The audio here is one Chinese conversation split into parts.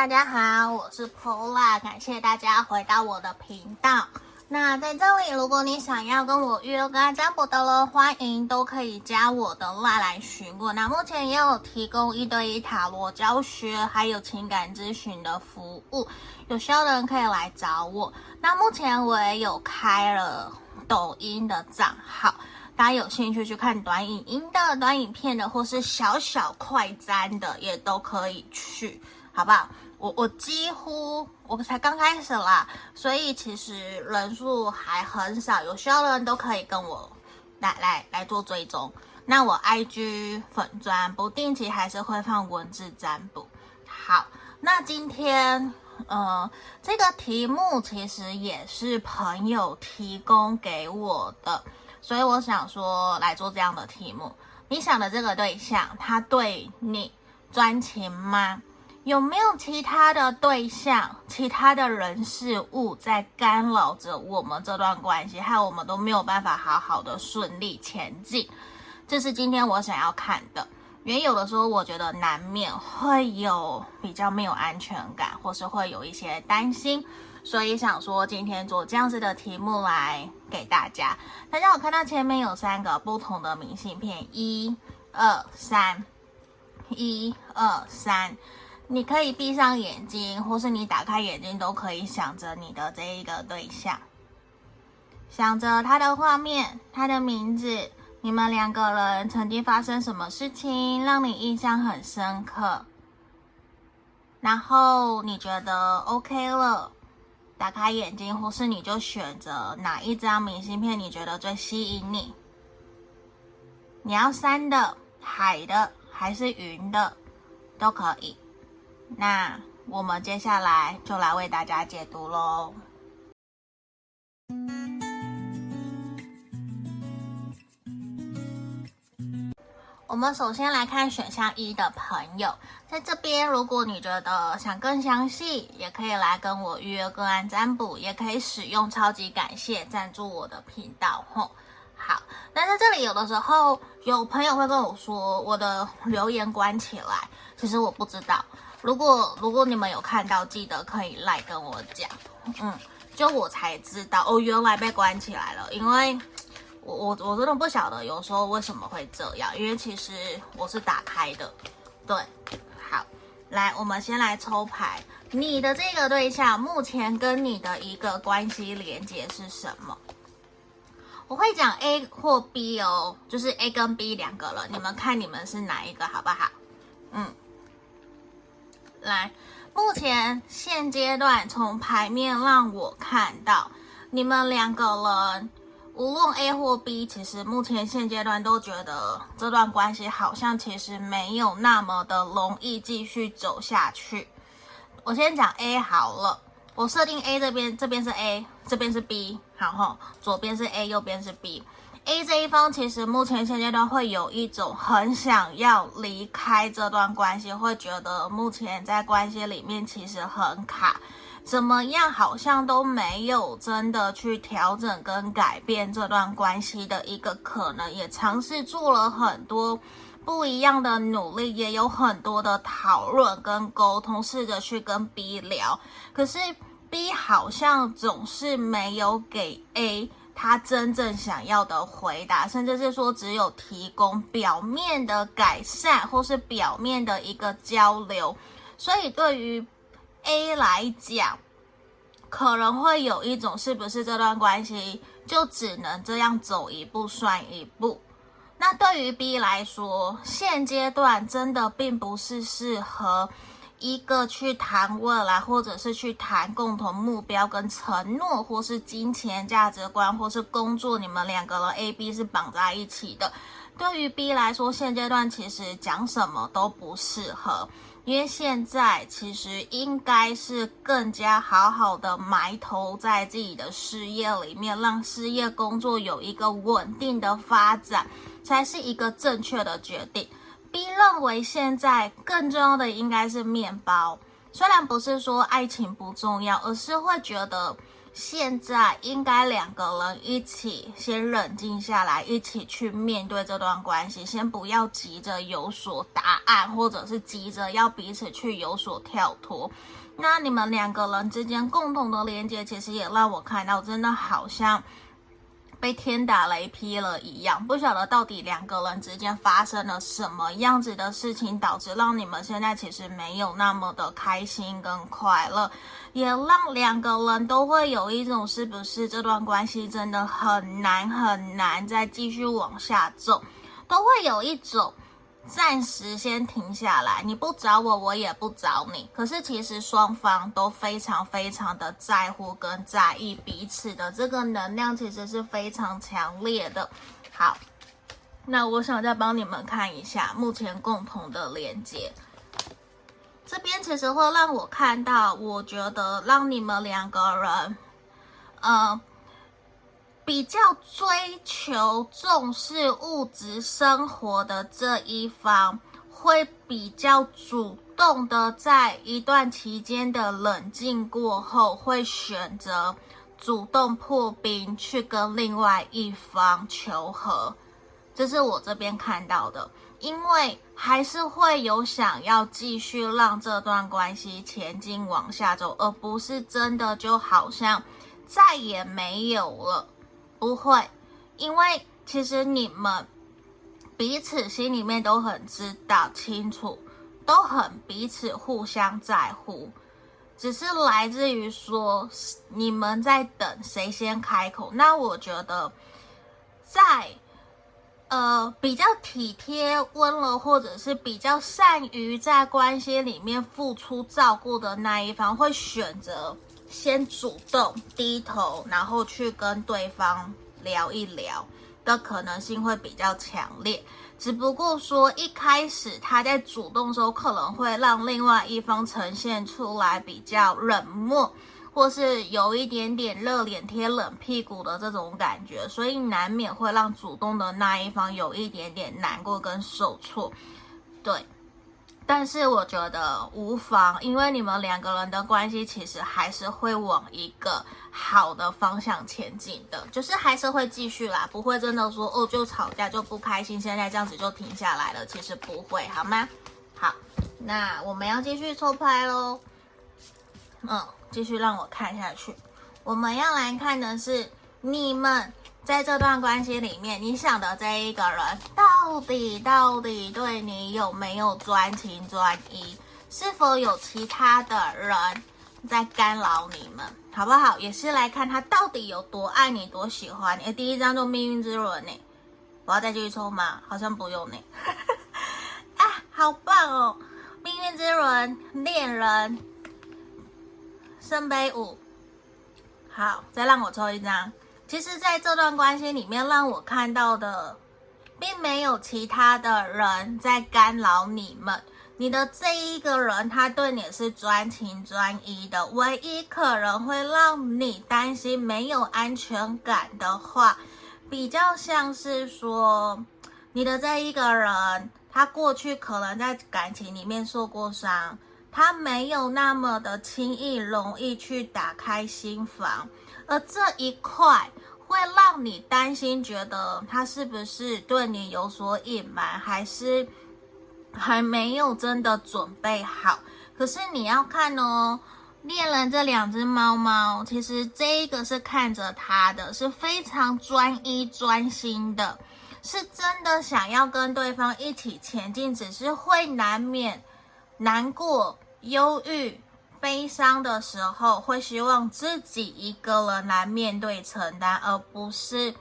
大家好，我是 Pola，感谢大家回到我的频道。那在这里，如果你想要跟我预约个案占卜的人，欢迎都可以加我的 LINE 来询问。那目前也有提供一对一塔罗教学，还有情感咨询的服务，有需要的人可以来找我。那目前我也有开了抖音的账号，大家有兴趣去看短影音的、短影片的，或是小小快闪的，也都可以去。好不好？我我几乎我才刚开始啦，所以其实人数还很少，有需要的人都可以跟我来来来做追踪。那我 IG 粉砖不定期还是会放文字占卜。好，那今天呃这个题目其实也是朋友提供给我的，所以我想说来做这样的题目。你想的这个对象，他对你专情吗？有没有其他的对象、其他的人事物在干扰着我们这段关系，害我们都没有办法好好的顺利前进？这是今天我想要看的。因为有的时候我觉得难免会有比较没有安全感，或是会有一些担心，所以想说今天做这样子的题目来给大家。大家有看到前面有三个不同的明信片，一、二、三，一、二、三。你可以闭上眼睛，或是你打开眼睛，都可以想着你的这一个对象，想着他的画面、他的名字，你们两个人曾经发生什么事情让你印象很深刻，然后你觉得 OK 了，打开眼睛，或是你就选择哪一张明信片你觉得最吸引你，你要山的、海的还是云的，都可以。那我们接下来就来为大家解读喽。我们首先来看选项一的朋友，在这边，如果你觉得想更详细，也可以来跟我预约个案占卜，也可以使用超级感谢赞助我的频道吼。好，那在这里有的时候有朋友会跟我说，我的留言关起来，其实我不知道。如果如果你们有看到，记得可以来跟我讲，嗯，就我才知道哦，原来被关起来了。因为我我我真的不晓得有时候为什么会这样，因为其实我是打开的，对，好，来，我们先来抽牌，你的这个对象目前跟你的一个关系连接是什么？我会讲 A 或 B 哦，就是 A 跟 B 两个了，你们看你们是哪一个，好不好？嗯。来，目前现阶段从牌面让我看到，你们两个人无论 A 或 B，其实目前现阶段都觉得这段关系好像其实没有那么的容易继续走下去。我先讲 A 好了，我设定 A 这边，这边是 A，这边是 B，好吼，左边是 A，右边是 B。A 这一方其实目前现阶段会有一种很想要离开这段关系，会觉得目前在关系里面其实很卡，怎么样好像都没有真的去调整跟改变这段关系的一个可能，也尝试做了很多不一样的努力，也有很多的讨论跟沟通，试着去跟 B 聊，可是 B 好像总是没有给 A。他真正想要的回答，甚至是说只有提供表面的改善，或是表面的一个交流。所以对于 A 来讲，可能会有一种是不是这段关系就只能这样走一步算一步？那对于 B 来说，现阶段真的并不是适合。一个去谈未来，或者是去谈共同目标跟承诺，或是金钱价值观，或是工作，你们两个人 A、B 是绑在一起的。对于 B 来说，现阶段其实讲什么都不适合，因为现在其实应该是更加好好的埋头在自己的事业里面，让事业工作有一个稳定的发展，才是一个正确的决定。B 认为现在更重要的应该是面包，虽然不是说爱情不重要，而是会觉得现在应该两个人一起先冷静下来，一起去面对这段关系，先不要急着有所答案，或者是急着要彼此去有所跳脱。那你们两个人之间共同的连接，其实也让我看到，真的好像。被天打雷劈了一样，不晓得到底两个人之间发生了什么样子的事情，导致让你们现在其实没有那么的开心跟快乐，也让两个人都会有一种是不是这段关系真的很难很难再继续往下走，都会有一种。暂时先停下来，你不找我，我也不找你。可是其实双方都非常非常的在乎跟在意彼此的这个能量，其实是非常强烈的。好，那我想再帮你们看一下目前共同的连接。这边其实会让我看到，我觉得让你们两个人，呃。比较追求重视物质生活的这一方，会比较主动的，在一段期间的冷静过后，会选择主动破冰去跟另外一方求和。这是我这边看到的，因为还是会有想要继续让这段关系前进往下走，而不是真的就好像再也没有了。不会，因为其实你们彼此心里面都很知道清楚，都很彼此互相在乎，只是来自于说你们在等谁先开口。那我觉得在，呃比较体贴温柔，或者是比较善于在关系里面付出照顾的那一方，会选择。先主动低头，然后去跟对方聊一聊的可能性会比较强烈。只不过说一开始他在主动的时候，可能会让另外一方呈现出来比较冷漠，或是有一点点热脸贴冷屁股的这种感觉，所以难免会让主动的那一方有一点点难过跟受挫。对。但是我觉得无妨，因为你们两个人的关系其实还是会往一个好的方向前进的，就是还是会继续啦，不会真的说哦就吵架就不开心，现在这样子就停下来了，其实不会，好吗？好，那我们要继续抽牌喽，嗯，继续让我看下去，我们要来看的是你们。在这段关系里面，你想的这一个人到底到底对你有没有专情专一？是否有其他的人在干扰你们？好不好？也是来看他到底有多爱你，多喜欢你。第一张就命运之轮呢，我要再继续抽吗？好像不用呢。啊，好棒哦！命运之轮，恋人，圣杯五。好，再让我抽一张。其实，在这段关系里面，让我看到的，并没有其他的人在干扰你们。你的这一个人，他对你是专情专一的。唯一可能会让你担心没有安全感的话，比较像是说，你的这一个人，他过去可能在感情里面受过伤，他没有那么的轻易容易去打开心房。而这一块会让你担心，觉得他是不是对你有所隐瞒，还是还没有真的准备好？可是你要看哦，恋人这两只猫猫，其实这一个是看着他的，是非常专一专心的，是真的想要跟对方一起前进，只是会难免难过、忧郁。悲伤的时候，会希望自己一个人来面对承担，而不是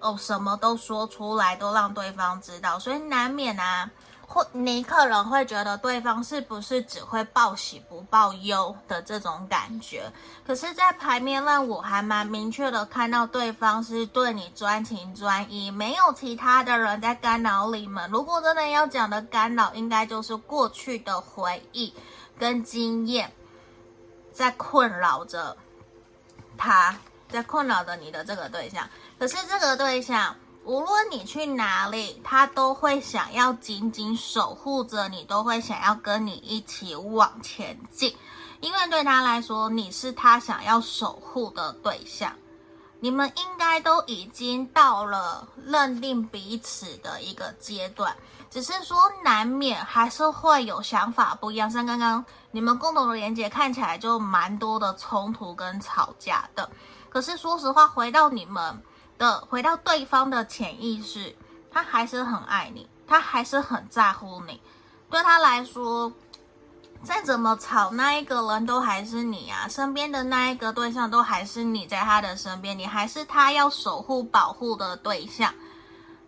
哦什么都说出来都让对方知道，所以难免啊，或你可能会觉得对方是不是只会报喜不报忧的这种感觉。可是，在牌面让我还蛮明确的看到对方是对你专情专一，没有其他的人在干扰你们。如果真的要讲的干扰，应该就是过去的回忆跟经验。在困扰着他，在困扰着你的这个对象。可是这个对象，无论你去哪里，他都会想要紧紧守护着你，都会想要跟你一起往前进。因为对他来说，你是他想要守护的对象。你们应该都已经到了认定彼此的一个阶段，只是说难免还是会有想法不一样。像刚刚你们共同的连接看起来就蛮多的冲突跟吵架的，可是说实话，回到你们的，回到对方的潜意识，他还是很爱你，他还是很在乎你，对他来说。再怎么吵，那一个人都还是你啊，身边的那一个对象都还是你在他的身边，你还是他要守护、保护的对象。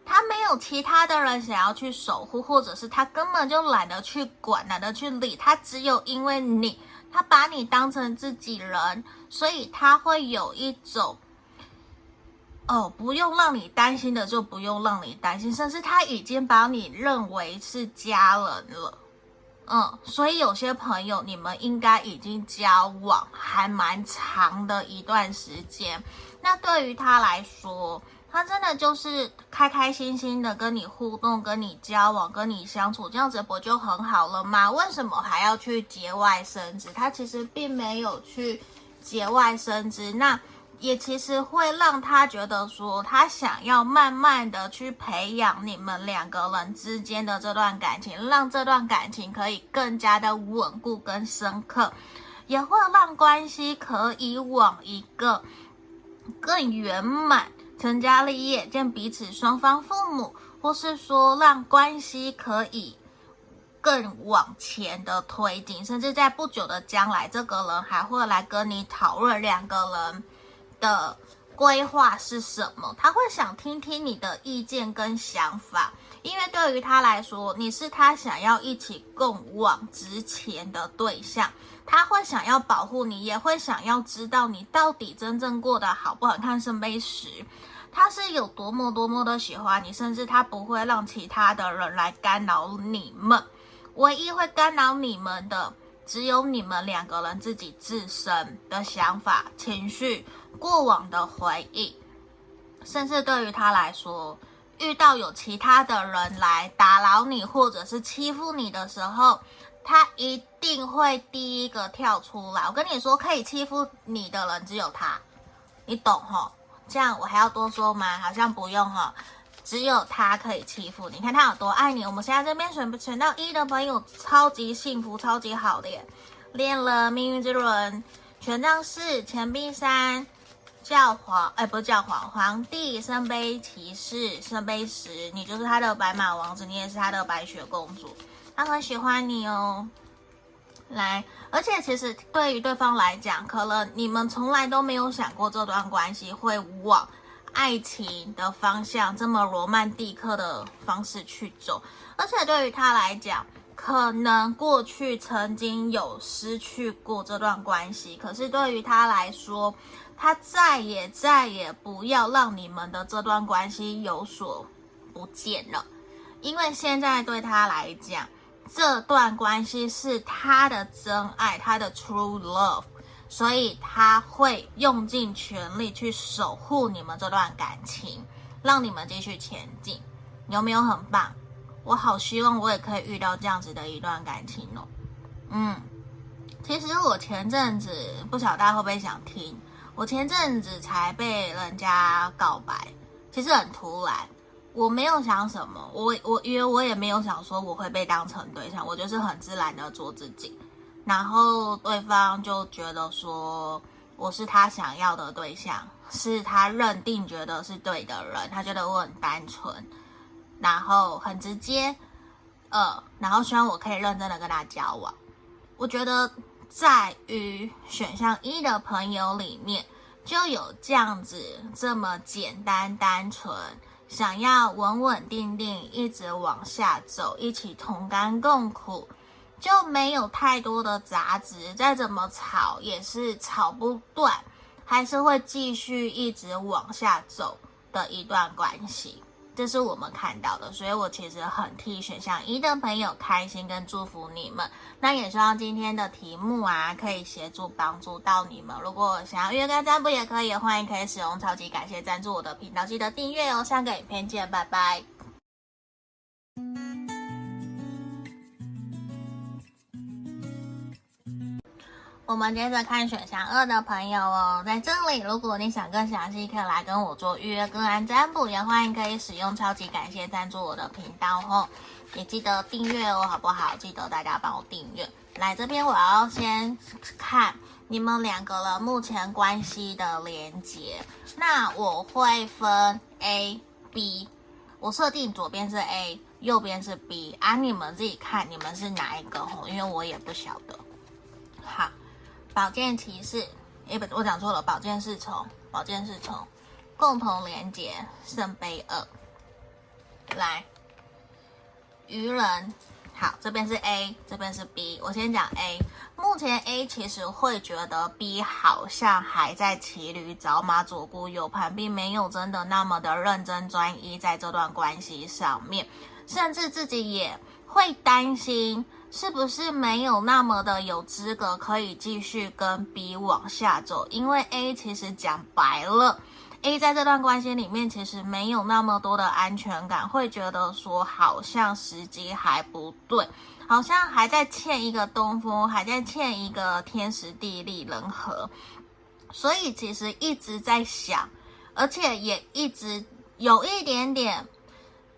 他没有其他的人想要去守护，或者是他根本就懒得去管、懒得去理。他只有因为你，他把你当成自己人，所以他会有一种，哦，不用让你担心的就不用让你担心，甚至他已经把你认为是家人了。嗯，所以有些朋友，你们应该已经交往还蛮长的一段时间。那对于他来说，他真的就是开开心心的跟你互动、跟你交往、跟你相处，这样子不就很好了吗？为什么还要去节外生枝？他其实并没有去节外生枝。那。也其实会让他觉得说，他想要慢慢的去培养你们两个人之间的这段感情，让这段感情可以更加的稳固跟深刻，也会让关系可以往一个更圆满、成家立业、见彼此双方父母，或是说让关系可以更往前的推进，甚至在不久的将来，这个人还会来跟你讨论两个人。的规划是什么？他会想听听你的意见跟想法，因为对于他来说，你是他想要一起共往直前的对象。他会想要保护你，也会想要知道你到底真正过得好不好。看圣杯十，他是有多么多么的喜欢你，甚至他不会让其他的人来干扰你们。唯一会干扰你们的，只有你们两个人自己自身的想法、情绪。过往的回忆，甚至对于他来说，遇到有其他的人来打扰你，或者是欺负你的时候，他一定会第一个跳出来。我跟你说，可以欺负你的人只有他，你懂齁？这样我还要多说吗？好像不用齁，只有他可以欺负你。看他有多爱你。我们现在这边选选到一的朋友，超级幸福，超级好的耶！练了命运之轮，权杖四，钱币三。教皇，哎，不是教皇，皇帝，圣杯骑士，圣杯十，你就是他的白马王子，你也是他的白雪公主，他很喜欢你哦。来，而且其实对于对方来讲，可能你们从来都没有想过这段关系会往爱情的方向这么罗曼蒂克的方式去走，而且对于他来讲，可能过去曾经有失去过这段关系，可是对于他来说。他再也再也不要让你们的这段关系有所不见了，因为现在对他来讲，这段关系是他的真爱，他的 true love，所以他会用尽全力去守护你们这段感情，让你们继续前进。有没有很棒？我好希望我也可以遇到这样子的一段感情哦。嗯，其实我前阵子不晓得大家会不会想听。我前阵子才被人家告白，其实很突然，我没有想什么，我我因为我也没有想说我会被当成对象，我就是很自然的做自己，然后对方就觉得说我是他想要的对象，是他认定觉得是对的人，他觉得我很单纯，然后很直接，呃，然后希望我可以认真的跟他交往，我觉得。在于选项一的朋友里面，就有这样子这么简单单纯，想要稳稳定定一直往下走，一起同甘共苦，就没有太多的杂质，再怎么吵也是吵不断，还是会继续一直往下走的一段关系。这是我们看到的，所以我其实很替选项一的朋友开心跟祝福你们。那也希望今天的题目啊，可以协助帮助到你们。如果想要约跟占卜也可以，欢迎可以使用超级感谢赞助我的频道，记得订阅哦。下个影片见，拜拜。我们接着看选项二的朋友哦，在这里，如果你想更详细，可以来跟我做预约个案占卜，也欢迎可以使用超级感谢赞助我的频道哦，也记得订阅哦，好不好？记得大家帮我订阅。来这边，我要先看你们两个人目前关系的连接，那我会分 A、B，我设定左边是 A，右边是 B，啊，你们自己看你们是哪一个哦，因为我也不晓得。好。宝剑骑士，诶，不，我讲错了。宝剑侍从，宝剑侍从，共同连接，圣杯二。来，愚人，好，这边是 A，这边是 B。我先讲 A，目前 A 其实会觉得 B 好像还在骑驴找马，左顾右盼，并没有真的那么的认真专一在这段关系上面，甚至自己也会担心。是不是没有那么的有资格可以继续跟 B 往下走？因为 A 其实讲白了，A 在这段关系里面其实没有那么多的安全感，会觉得说好像时机还不对，好像还在欠一个东风，还在欠一个天时地利人和，所以其实一直在想，而且也一直有一点点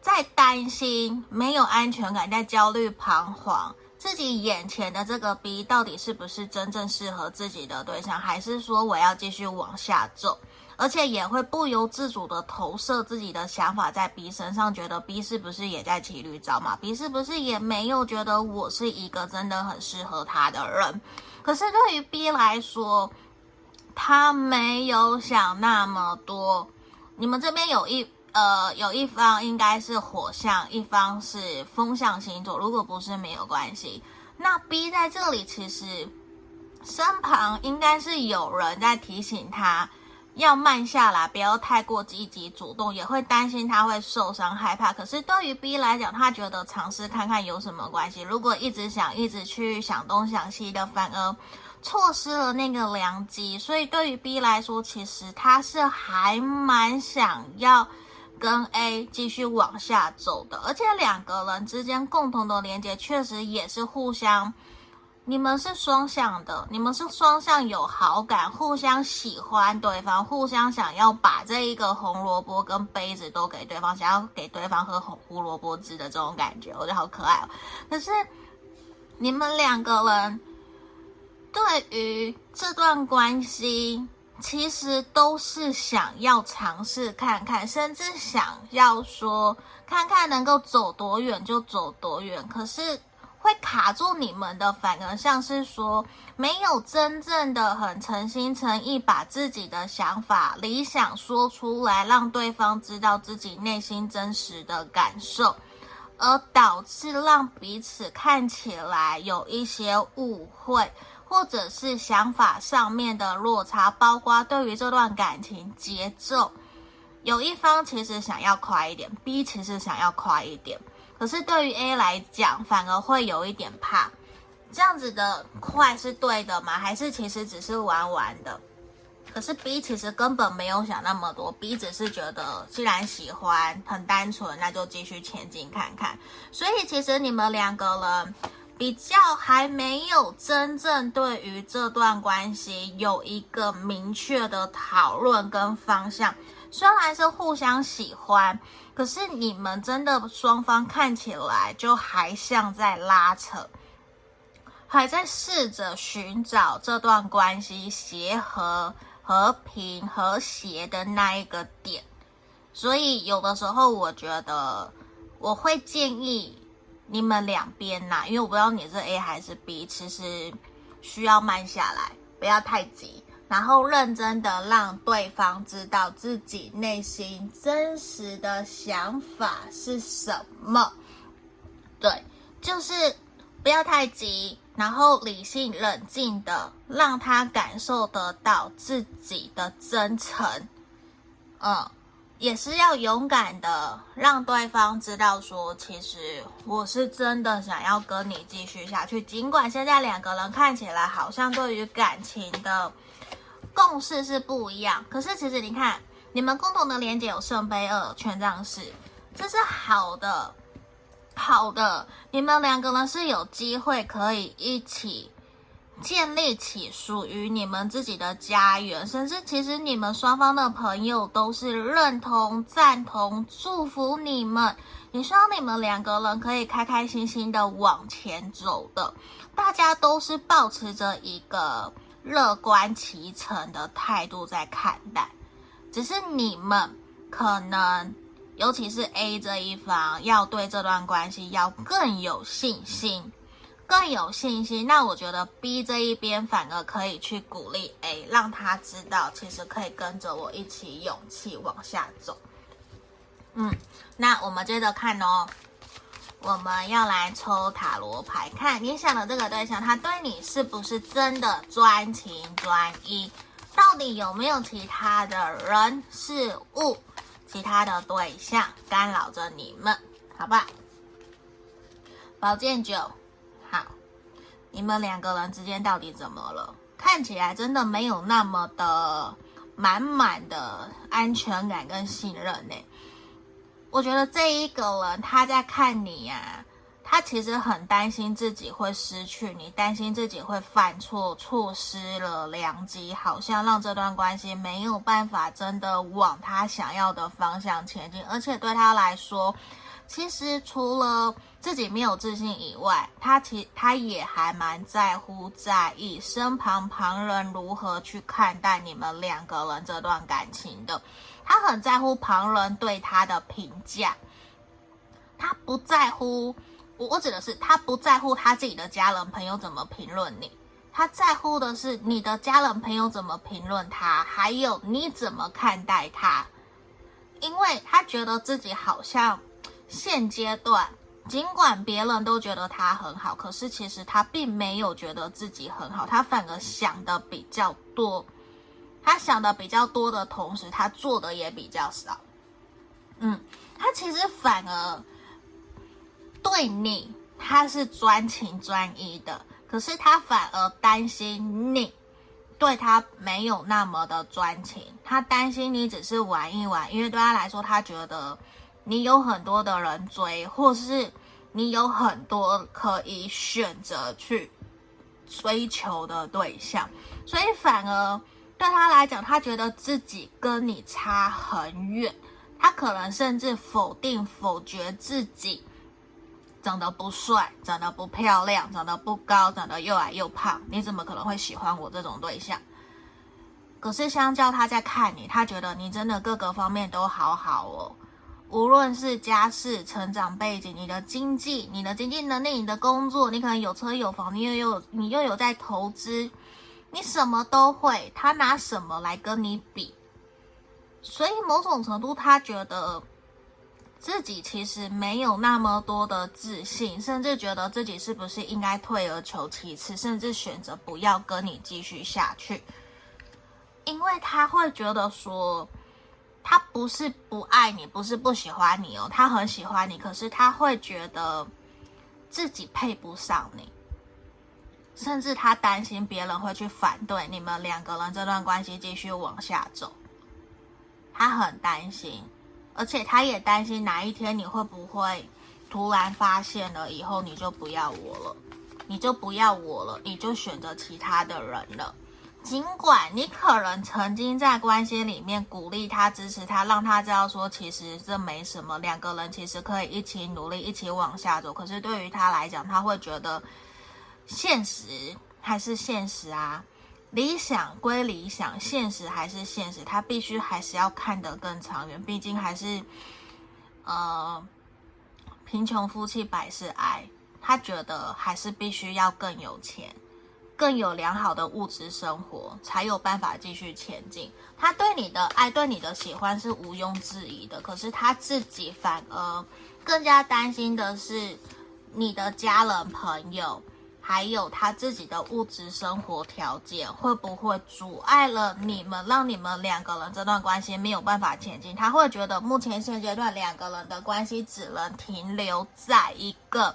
在担心，没有安全感，在焦虑彷徨。自己眼前的这个 B 到底是不是真正适合自己的对象，还是说我要继续往下走？而且也会不由自主的投射自己的想法在 B 身上，觉得 B 是不是也在骑驴找马？B 是不是也没有觉得我是一个真的很适合他的人？可是对于 B 来说，他没有想那么多。你们这边有一。呃，有一方应该是火象，一方是风象星座。如果不是，没有关系。那 B 在这里其实身旁应该是有人在提醒他要慢下来，不要太过积极主动，也会担心他会受伤害怕。可是对于 B 来讲，他觉得尝试看看有什么关系。如果一直想，一直去想东想西的，反而错失了那个良机。所以对于 B 来说，其实他是还蛮想要。跟 A 继续往下走的，而且两个人之间共同的连接确实也是互相，你们是双向的，你们是双向有好感，互相喜欢对方，互相想要把这一个红萝卜跟杯子都给对方，想要给对方喝红胡萝卜汁的这种感觉，我觉得好可爱哦。可是你们两个人对于这段关系。其实都是想要尝试看看，甚至想要说看看能够走多远就走多远。可是会卡住你们的，反而像是说没有真正的很诚心诚意把自己的想法、理想说出来，让对方知道自己内心真实的感受，而导致让彼此看起来有一些误会。或者是想法上面的落差，包括对于这段感情节奏，有一方其实想要快一点，B 其实想要快一点，可是对于 A 来讲，反而会有一点怕，这样子的快是对的吗？还是其实只是玩玩的？可是 B 其实根本没有想那么多，B 只是觉得既然喜欢，很单纯，那就继续前进看看。所以其实你们两个人。比较还没有真正对于这段关系有一个明确的讨论跟方向，虽然是互相喜欢，可是你们真的双方看起来就还像在拉扯，还在试着寻找这段关系协和、和平、和谐的那一个点，所以有的时候我觉得我会建议。你们两边呐，因为我不知道你是 A 还是 B，其实需要慢下来，不要太急，然后认真的让对方知道自己内心真实的想法是什么。对，就是不要太急，然后理性冷静的让他感受得到自己的真诚。嗯。也是要勇敢的让对方知道说，其实我是真的想要跟你继续下去。尽管现在两个人看起来好像对于感情的共识是不一样，可是其实你看，你们共同的连接有圣杯二、权杖四，这是好的，好的。你们两个人是有机会可以一起建立起属于你们自己的家园，甚至其实你们双方的朋友都是认同、赞同、祝福你们，也希望你们两个人可以开开心心的往前走的。大家都是抱持着一个乐观其成的态度在看待，只是你们可能。尤其是 A 这一方要对这段关系要更有信心，更有信心。那我觉得 B 这一边反而可以去鼓励 A，让他知道其实可以跟着我一起勇气往下走。嗯，那我们接着看哦，我们要来抽塔罗牌，看你想的这个对象，他对你是不是真的专情专一？到底有没有其他的人事物？其他的对象干扰着你们，好吧？宝剑九，你们两个人之间到底怎么了？看起来真的没有那么的满满的安全感跟信任呢。我觉得这一个人他在看你呀、他其实很担心自己会失去你，担心自己会犯错，错失了良机，好像让这段关系没有办法真的往他想要的方向前进。而且对他来说，其实除了自己没有自信以外，他其他也还蛮在乎、在意身旁旁人如何去看待你们两个人这段感情的。他很在乎旁人对他的评价，他不在乎。我我指的是，他不在乎他自己的家人朋友怎么评论你，他在乎的是你的家人朋友怎么评论他，还有你怎么看待他，因为他觉得自己好像现阶段，尽管别人都觉得他很好，可是其实他并没有觉得自己很好，他反而想的比较多，他想的比较多的同时，他做的也比较少，嗯，他其实反而。对你，他是专情专一的，可是他反而担心你对他没有那么的专情，他担心你只是玩一玩，因为对他来说，他觉得你有很多的人追，或是你有很多可以选择去追求的对象，所以反而对他来讲，他觉得自己跟你差很远，他可能甚至否定、否决自己。长得不帅，长得不漂亮，长得不高，长得又矮又胖，你怎么可能会喜欢我这种对象？可是相较他在看你，他觉得你真的各个方面都好好哦，无论是家世、成长背景、你的经济、你的经济能力、你的工作，你可能有车有房，你又有你又有在投资，你什么都会，他拿什么来跟你比？所以某种程度，他觉得。自己其实没有那么多的自信，甚至觉得自己是不是应该退而求其次，甚至选择不要跟你继续下去，因为他会觉得说，他不是不爱你，不是不喜欢你哦，他很喜欢你，可是他会觉得自己配不上你，甚至他担心别人会去反对你们两个人这段关系继续往下走，他很担心。而且他也担心哪一天你会不会突然发现了以后你就不要我了，你就不要我了，你就选择其他的人了。尽管你可能曾经在关系里面鼓励他、支持他，让他知道说其实这没什么，两个人其实可以一起努力、一起往下走。可是对于他来讲，他会觉得现实还是现实啊。理想归理想，现实还是现实，他必须还是要看得更长远。毕竟还是，呃，贫穷夫妻百事哀。他觉得还是必须要更有钱，更有良好的物质生活，才有办法继续前进。他对你的爱，对你的喜欢是毋庸置疑的。可是他自己反而更加担心的是你的家人朋友。还有他自己的物质生活条件会不会阻碍了你们，让你们两个人这段关系没有办法前进？他会觉得目前现阶段两个人的关系只能停留在一个，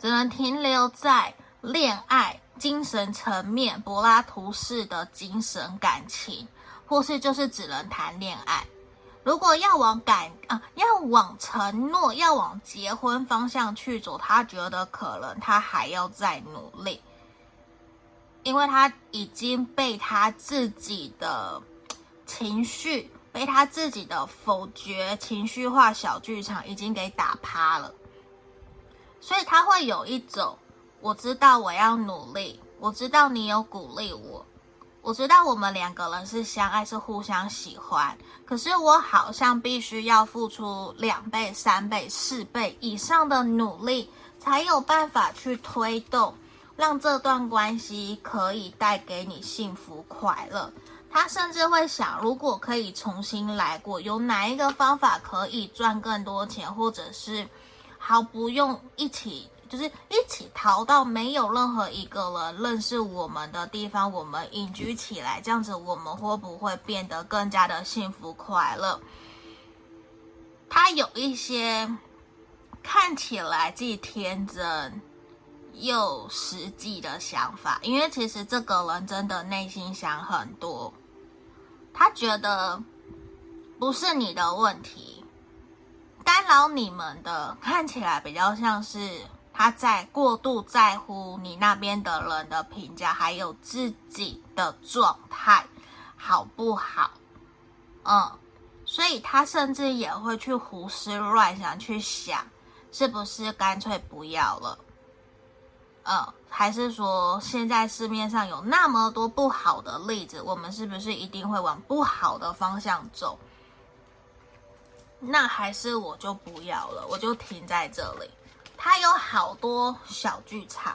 只能停留在恋爱精神层面，柏拉图式的精神感情，或是就是只能谈恋爱。如果要往感啊，要往承诺，要往结婚方向去走，他觉得可能他还要再努力。因为他已经被他自己的情绪，被他自己的否决情绪化小剧场已经给打趴了，所以他会有一种，我知道我要努力，我知道你有鼓励我，我知道我们两个人是相爱，是互相喜欢，可是我好像必须要付出两倍、三倍、四倍以上的努力，才有办法去推动。让这段关系可以带给你幸福快乐。他甚至会想，如果可以重新来过，有哪一个方法可以赚更多钱，或者是毫不用一起，就是一起逃到没有任何一个人认识我们的地方，我们隐居起来，这样子我们会不会变得更加的幸福快乐？他有一些看起来既天真。又实际的想法，因为其实这个人真的内心想很多，他觉得不是你的问题，干扰你们的看起来比较像是他在过度在乎你那边的人的评价，还有自己的状态好不好？嗯，所以他甚至也会去胡思乱想，去想是不是干脆不要了。呃，还是说现在市面上有那么多不好的例子，我们是不是一定会往不好的方向走？那还是我就不要了，我就停在这里。他有好多小剧场，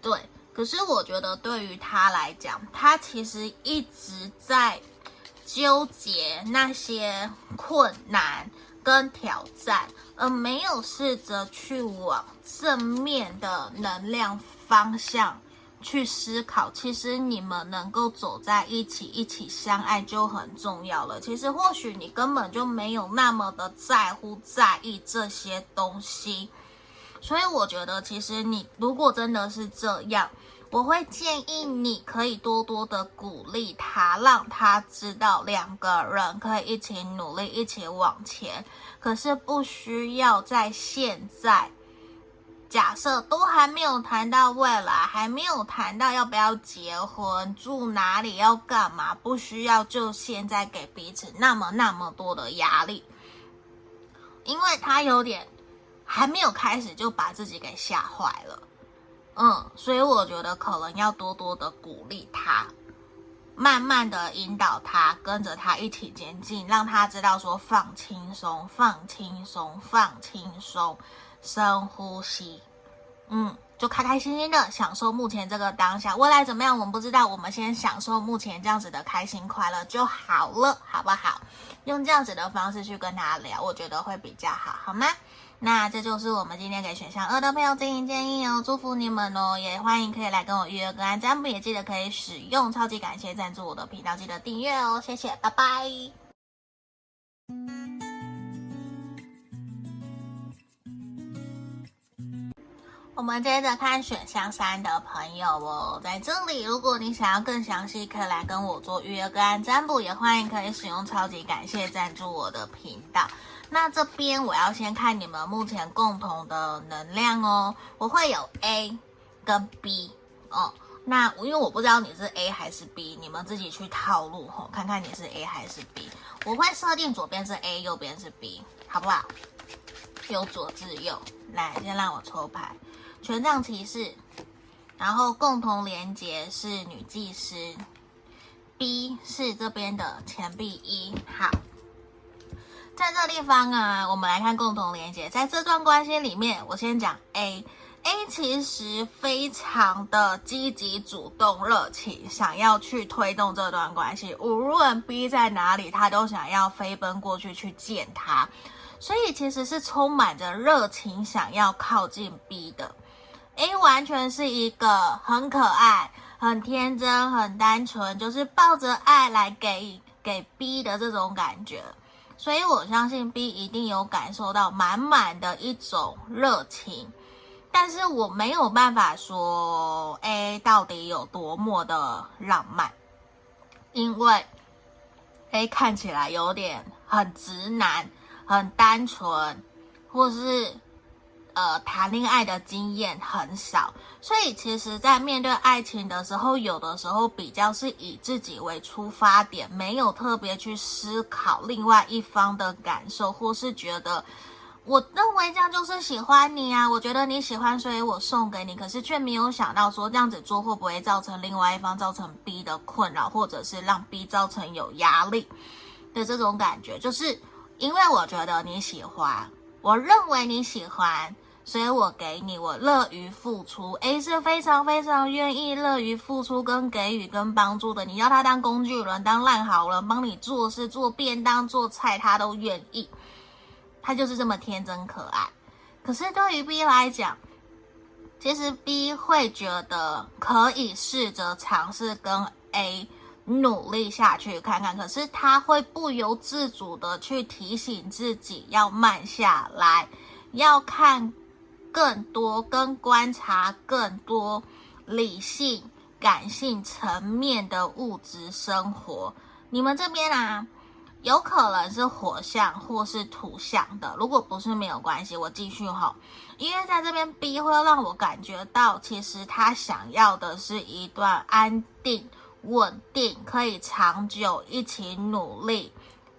对，可是我觉得对于他来讲，他其实一直在纠结那些困难。跟挑战，而没有试着去往正面的能量方向去思考。其实你们能够走在一起，一起相爱就很重要了。其实或许你根本就没有那么的在乎、在意这些东西。所以我觉得，其实你如果真的是这样。我会建议你可以多多的鼓励他，让他知道两个人可以一起努力，一起往前。可是不需要在现在，假设都还没有谈到未来，还没有谈到要不要结婚、住哪里、要干嘛，不需要就现在给彼此那么那么多的压力，因为他有点还没有开始就把自己给吓坏了。嗯，所以我觉得可能要多多的鼓励他，慢慢的引导他，跟着他一起前进，让他知道说放轻松，放轻松，放轻松，深呼吸，嗯，就开开心心的享受目前这个当下。未来怎么样，我们不知道，我们先享受目前这样子的开心快乐就好了，好不好？用这样子的方式去跟他聊，我觉得会比较好，好吗？那这就是我们今天给选项二的朋友进行建议哦，祝福你们哦，也欢迎可以来跟我预约个案占卜，也记得可以使用超级感谢赞助我的频道，记得订阅哦，谢谢，拜拜。我们接着看选项三的朋友哦，在这里，如果你想要更详细，可以来跟我做预约个案占卜，也欢迎可以使用超级感谢赞助我的频道。那这边我要先看你们目前共同的能量哦，我会有 A 跟 B 哦。那因为我不知道你是 A 还是 B，你们自己去套路吼，看看你是 A 还是 B。我会设定左边是 A，右边是 B，好不好？由左至右，来，先让我抽牌，权杖骑士，然后共同连结是女祭司，B 是这边的钱币一，好。在这地方啊，我们来看共同连接。在这段关系里面，我先讲 A，A 其实非常的积极、主动、热情，想要去推动这段关系。无论 B 在哪里，他都想要飞奔过去去见他，所以其实是充满着热情，想要靠近 B 的。A 完全是一个很可爱、很天真、很单纯，就是抱着爱来给给 B 的这种感觉。所以我相信 B 一定有感受到满满的一种热情，但是我没有办法说 A 到底有多么的浪漫，因为 A 看起来有点很直男、很单纯，或是呃谈恋爱的经验很少，所以其实在面对爱情的时候，有的时候比较是以自己为出发点，没有特别去思考另外一方的感受，或是觉得。我认为这样就是喜欢你啊！我觉得你喜欢，所以我送给你。可是却没有想到说这样子做会不会造成另外一方造成 B 的困扰，或者是让 B 造成有压力的这种感觉。就是因为我觉得你喜欢，我认为你喜欢，所以我给你，我乐于付出。A 是非常非常愿意乐于付出跟给予跟帮助的。你要他当工具人，当烂好人，帮你做事、做便当、做菜，他都愿意。他就是这么天真可爱，可是对于 B 来讲，其实 B 会觉得可以试着尝试跟 A 努力下去看看，可是他会不由自主的去提醒自己要慢下来，要看更多跟观察更多理性、感性层面的物质生活。你们这边啊？有可能是火象或是土象的，如果不是没有关系，我继续吼，因为在这边 B 会让我感觉到，其实他想要的是一段安定、稳定，可以长久一起努力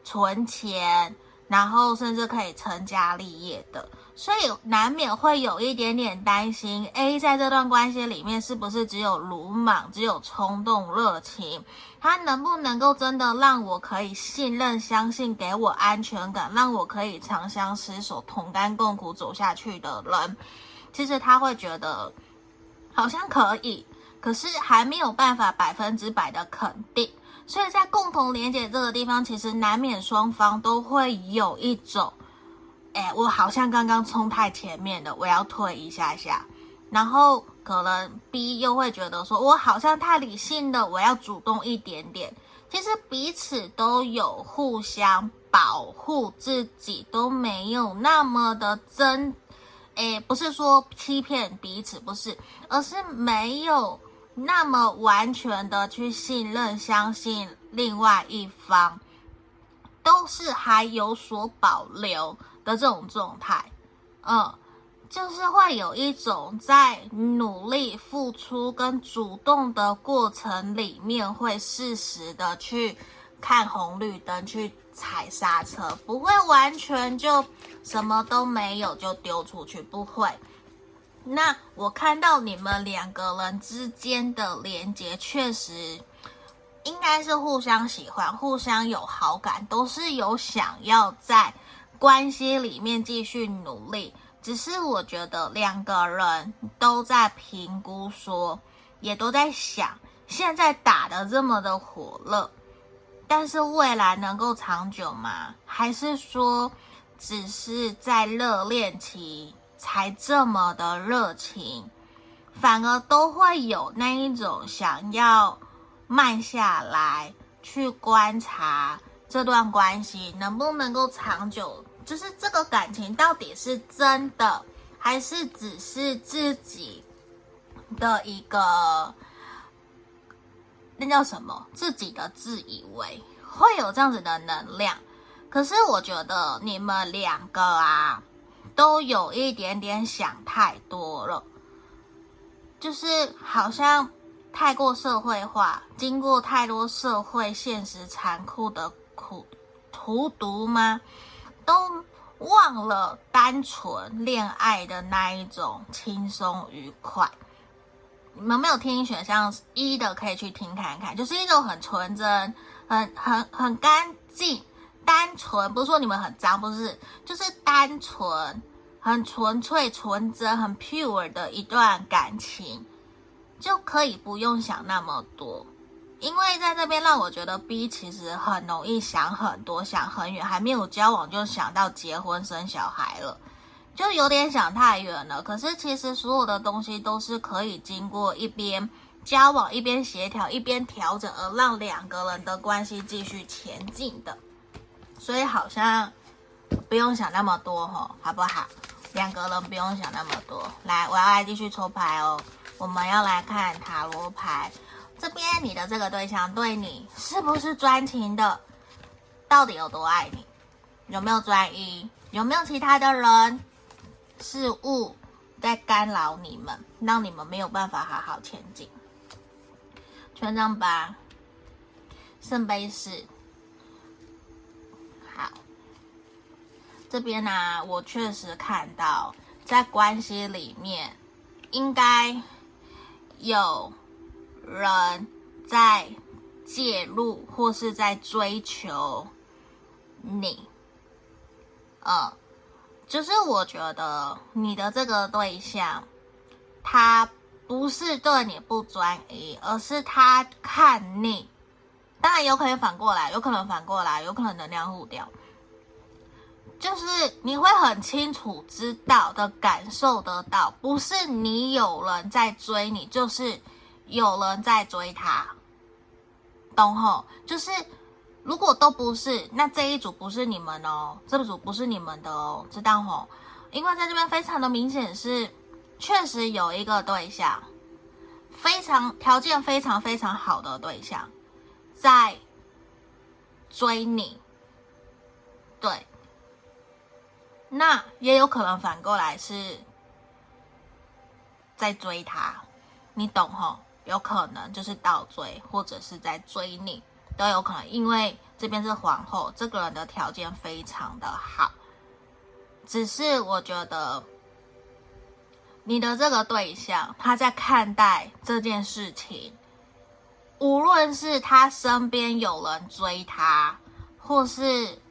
存钱，然后甚至可以成家立业的。所以难免会有一点点担心，A 在这段关系里面是不是只有鲁莽、只有冲动、热情？他能不能够真的让我可以信任、相信，给我安全感，让我可以长相厮守、同甘共苦走下去的人？其实他会觉得好像可以，可是还没有办法百分之百的肯定。所以在共同连接这个地方，其实难免双方都会有一种。哎，我好像刚刚冲太前面了，我要退一下下。然后可能 B 又会觉得说，我好像太理性了，我要主动一点点。其实彼此都有互相保护自己，都没有那么的真。哎，不是说欺骗彼此，不是，而是没有那么完全的去信任、相信另外一方，都是还有所保留。的这种状态，嗯，就是会有一种在努力付出跟主动的过程里面，会适时的去看红绿灯，去踩刹车，不会完全就什么都没有就丢出去，不会。那我看到你们两个人之间的连接，确实应该是互相喜欢、互相有好感，都是有想要在。关系里面继续努力，只是我觉得两个人都在评估说，也都在想，现在打得这么的火热，但是未来能够长久吗？还是说，只是在热恋期才这么的热情，反而都会有那一种想要慢下来去观察这段关系能不能够长久。就是这个感情到底是真的，还是只是自己的一个那叫什么？自己的自以为会有这样子的能量。可是我觉得你们两个啊，都有一点点想太多了，就是好像太过社会化，经过太多社会现实残酷的苦荼毒吗？都忘了单纯恋爱的那一种轻松愉快。你们没有听选项一的，可以去听看看，就是一种很纯真、很很很干净、单纯。不是说你们很脏，不是，就是单纯、很纯粹、纯真、很 pure 的一段感情，就可以不用想那么多。因为在这边让我觉得 B 其实很容易想很多，想很远，还没有交往就想到结婚生小孩了，就有点想太远了。可是其实所有的东西都是可以经过一边交往、一边协调、一边调整，而让两个人的关系继续前进的。所以好像不用想那么多吼，好不好？两个人不用想那么多。来，我要来继续抽牌哦。我们要来看塔罗牌。这边你的这个对象对你是不是专情的？到底有多爱你？有没有专一？有没有其他的人？事物在干扰你们，让你们没有办法好好前进。权杖八，圣杯四。好，这边呢、我确实看到在关系里面，应该有人在介入或是在追求你。嗯，就是我觉得你的这个对象，他不是对你不专一，而是他看你。当然有可能反过来，有可能反过来，有可能能量互掉。就是你会很清楚知道的感受得到，不是你有人在追你，就是有人在追他。懂吼？就是。如果都不是，那这一组不是你们哦，这组不是你们的哦，知道吼？因为在这边非常的明显是，确实有一个对象，非常条件非常非常好的对象，在追你，对，那也有可能反过来是在追他，你懂吼？有可能就是倒追，或者是在追你。都有可能，因为这边是皇后，这个人的条件非常的好。只是我觉得你的这个对象，他在看待这件事情，无论是他身边有人追他，或是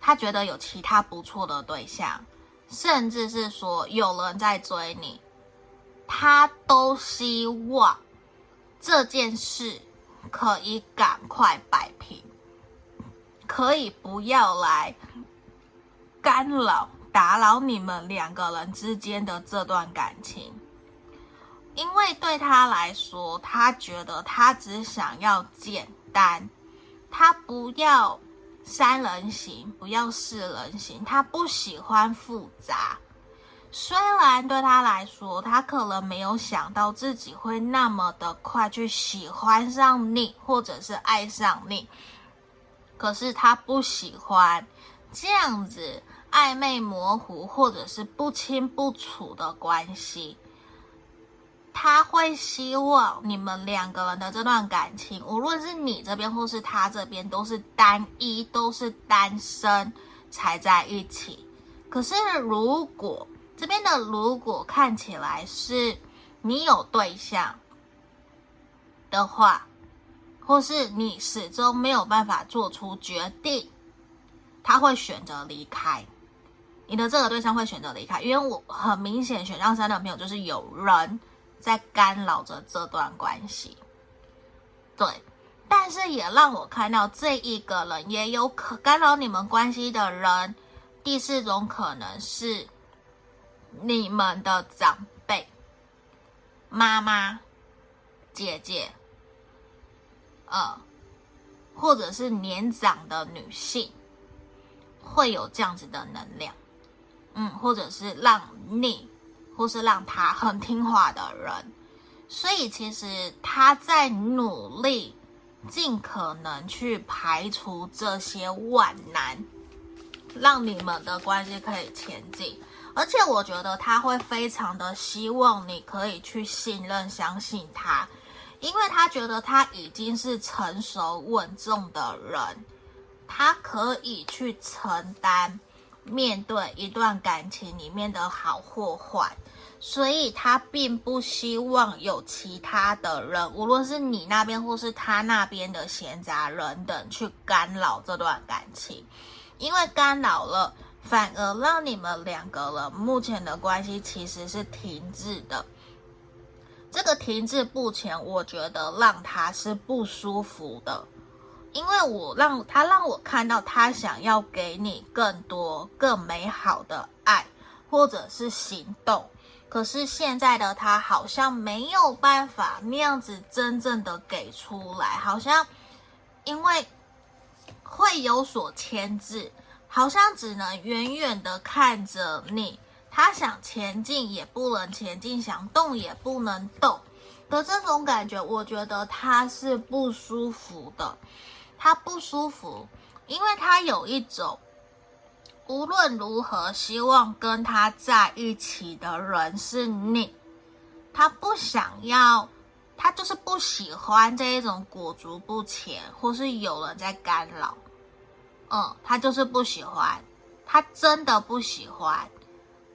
他觉得有其他不错的对象，甚至是说有人在追你，他都希望这件事。可以赶快摆平，可以不要来干扰、打扰你们两个人之间的这段感情，因为对他来说，他觉得他只想要简单，他不要三人行，不要四人行，他不喜欢复杂。虽然对他来说，他可能没有想到自己会那么的快去喜欢上你，或者是爱上你，可是他不喜欢这样子暧昧模糊或者是不清不楚的关系。他会希望你们两个人的这段感情，无论是你这边或是他这边，都是单一，都是单身才在一起。可是如果这边的如果看起来是你有对象的话，或是你始终没有办法做出决定，他会选择离开。你的这个对象会选择离开，因为我很明显选项三的朋友就是有人在干扰着这段关系。对，但是也让我看到这一个人也有可干扰你们关系的人。第四种可能是。你们的长辈、妈妈、姐姐，呃，或者是年长的女性，会有这样子的能量，嗯，或者是让你，或是让他很听话的人，所以其实他在努力，尽可能去排除这些万难，让你们的关系可以前进。而且我觉得他会非常的希望你可以去信任、相信他，因为他觉得他已经是成熟稳重的人，他可以去承担面对一段感情里面的好或坏，所以他并不希望有其他的人，无论是你那边或是他那边的闲杂人等去干扰这段感情，因为干扰了。反而让你们两个人目前的关系其实是停滞的。这个停滞不前，我觉得让他是不舒服的，因为我让他让我看到他想要给你更多、更美好的爱，或者是行动。可是现在的他好像没有办法那样子真正的给出来，好像因为会有所牵制。好像只能远远的看着你，他想前进也不能前进，想动也不能动的这种感觉，我觉得他是不舒服的。他不舒服，因为他有一种无论如何，希望跟他在一起的人是你。他不想要，他就是不喜欢这一种裹足不前，或是有人在干扰。嗯，他就是不喜欢，他真的不喜欢。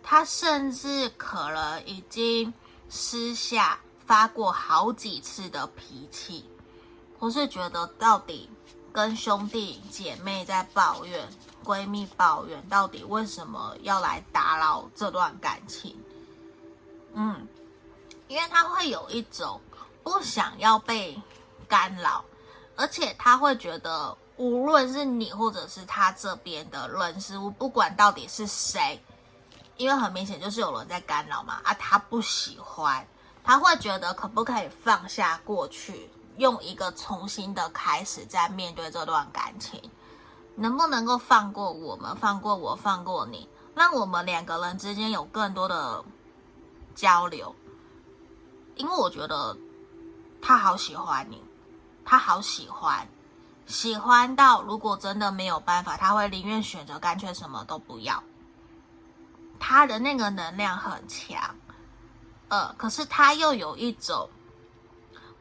他甚至可能已经私下发过好几次的脾气，或是觉得到底跟兄弟姐妹在抱怨。闺蜜抱怨，到底为什么要来打扰这段感情？嗯，因为他会有一种不想要被干扰，而且他会觉得，无论是你或者是他这边的人事物，不管到底是谁，因为很明显就是有人在干扰嘛，啊，他不喜欢，他会觉得可不可以放下过去，用一个重新的开始再面对这段感情。能不能够放过我们，放过我，放过你，让我们两个人之间有更多的交流？因为我觉得他好喜欢你，他好喜欢，喜欢到如果真的没有办法，他会宁愿选择干脆什么都不要。他的那个能量很强，呃，可是他又有一种。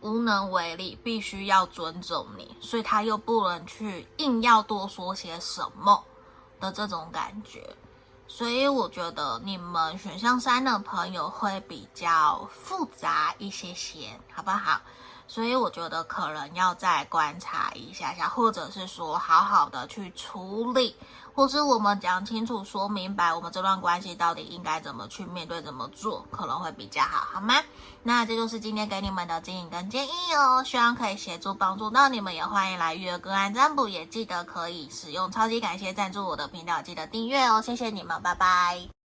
无能为力，必须要尊重你，所以他又不能去硬要多说些什么的这种感觉，所以我觉得你们选项三的朋友会比较复杂一些些，好不好？所以我觉得可能要再观察一下下，或者是说好好的去处理，或是我们讲清楚、说明白我们这段关系到底应该怎么去面对、怎么做，可能会比较好，好吗？那这就是今天给你们的指引跟建议哦，希望可以协助帮助到你们，也欢迎来预约个案占卜，也记得可以使用超级感谢赞助我的频道，记得订阅哦，谢谢你们，拜拜。